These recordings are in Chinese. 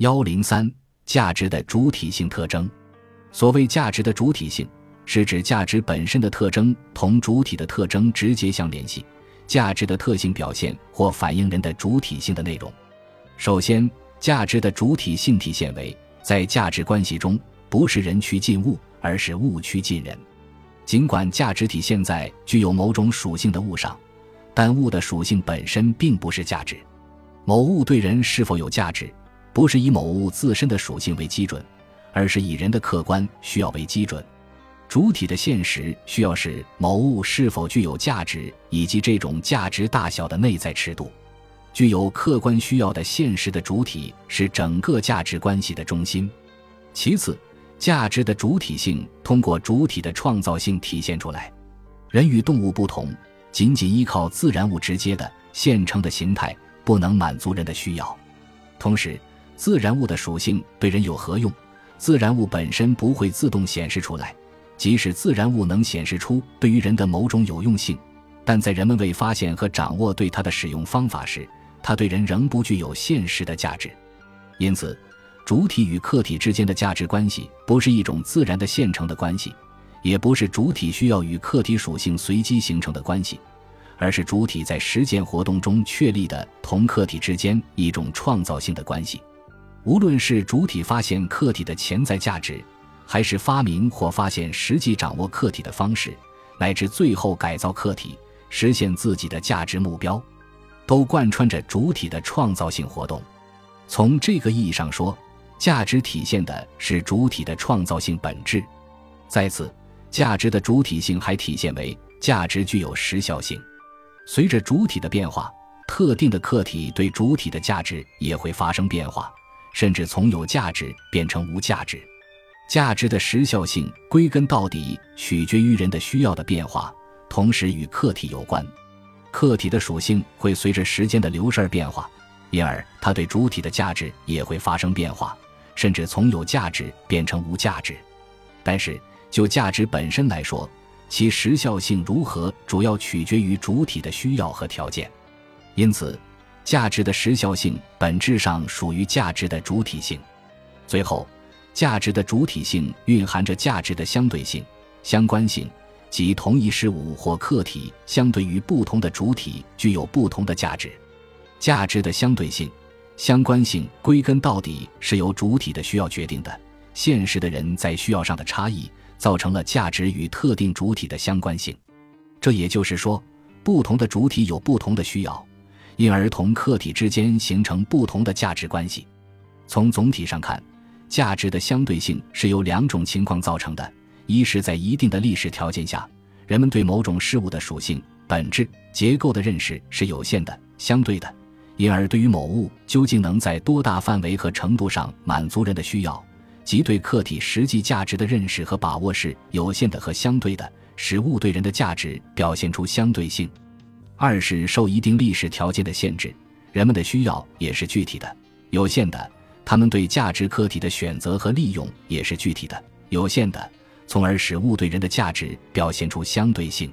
幺零三价值的主体性特征。所谓价值的主体性，是指价值本身的特征同主体的特征直接相联系，价值的特性表现或反映人的主体性的内容。首先，价值的主体性体现为在价值关系中，不是人趋近物，而是物趋近人。尽管价值体现在具有某种属性的物上，但物的属性本身并不是价值。某物对人是否有价值，不是以某物自身的属性为基准。而是以人的客观需要为基准，主体的现实需要是某物是否具有价值，以及这种价值大小的内在尺度。具有客观需要的现实的主体是整个价值关系的中心。其次，价值的主体性通过主体的创造性体现出来。人与动物不同，仅仅依靠自然物直接的现成的形态不能满足人的需要。同时，自然物的属性对人有何用？自然物本身不会自动显示出来，即使自然物能显示出对于人的某种有用性，但在人们未发现和掌握对它的使用方法时，它对人仍不具有现实的价值。因此，主体与客体之间的价值关系不是一种自然的现成的关系，也不是主体需要与客体属性随机形成的关系，而是主体在实践活动中确立的同客体之间一种创造性的关系。无论是主体发现客体的潜在价值，还是发明或发现实际掌握客体的方式，乃至最后改造客体，实现自己的价值目标，都贯穿着主体的创造性活动。从这个意义上说，价值体现的是主体的创造性本质。再次，价值的主体性还体现为价值具有时效性。随着主体的变化，特定的客体对主体的价值也会发生变化。甚至从有价值变成无价值，价值的时效性归根到底取决于人的需要的变化，同时与客体有关。客体的属性会随着时间的流逝而变化，因而它对主体的价值也会发生变化，甚至从有价值变成无价值。但是就价值本身来说，其时效性如何，主要取决于主体的需要和条件。因此。价值的时效性本质上属于价值的主体性。最后，价值的主体性蕴含着价值的相对性、相关性，即同一事物或客体相对于不同的主体具有不同的价值。价值的相对性、相关性归根到底是由主体的需要决定的。现实的人在需要上的差异，造成了价值与特定主体的相关性。这也就是说，不同的主体有不同的需要。因而同客体之间形成不同的价值关系。从总体上看，价值的相对性是由两种情况造成的：一是，在一定的历史条件下，人们对某种事物的属性、本质、结构的认识是有限的、相对的；因而对于某物究竟能在多大范围和程度上满足人的需要，即对客体实际价值的认识和把握是有限的和相对的，使物对人的价值表现出相对性。二是受一定历史条件的限制，人们的需要也是具体的、有限的，他们对价值客体的选择和利用也是具体的、有限的，从而使物对人的价值表现出相对性。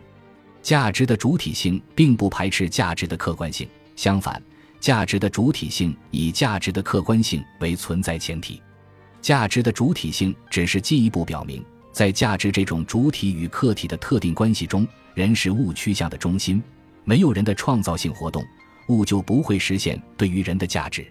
价值的主体性并不排斥价值的客观性，相反，价值的主体性以价值的客观性为存在前提。价值的主体性只是进一步表明，在价值这种主体与客体的特定关系中，人是物趋向的中心。没有人的创造性活动，物就不会实现对于人的价值。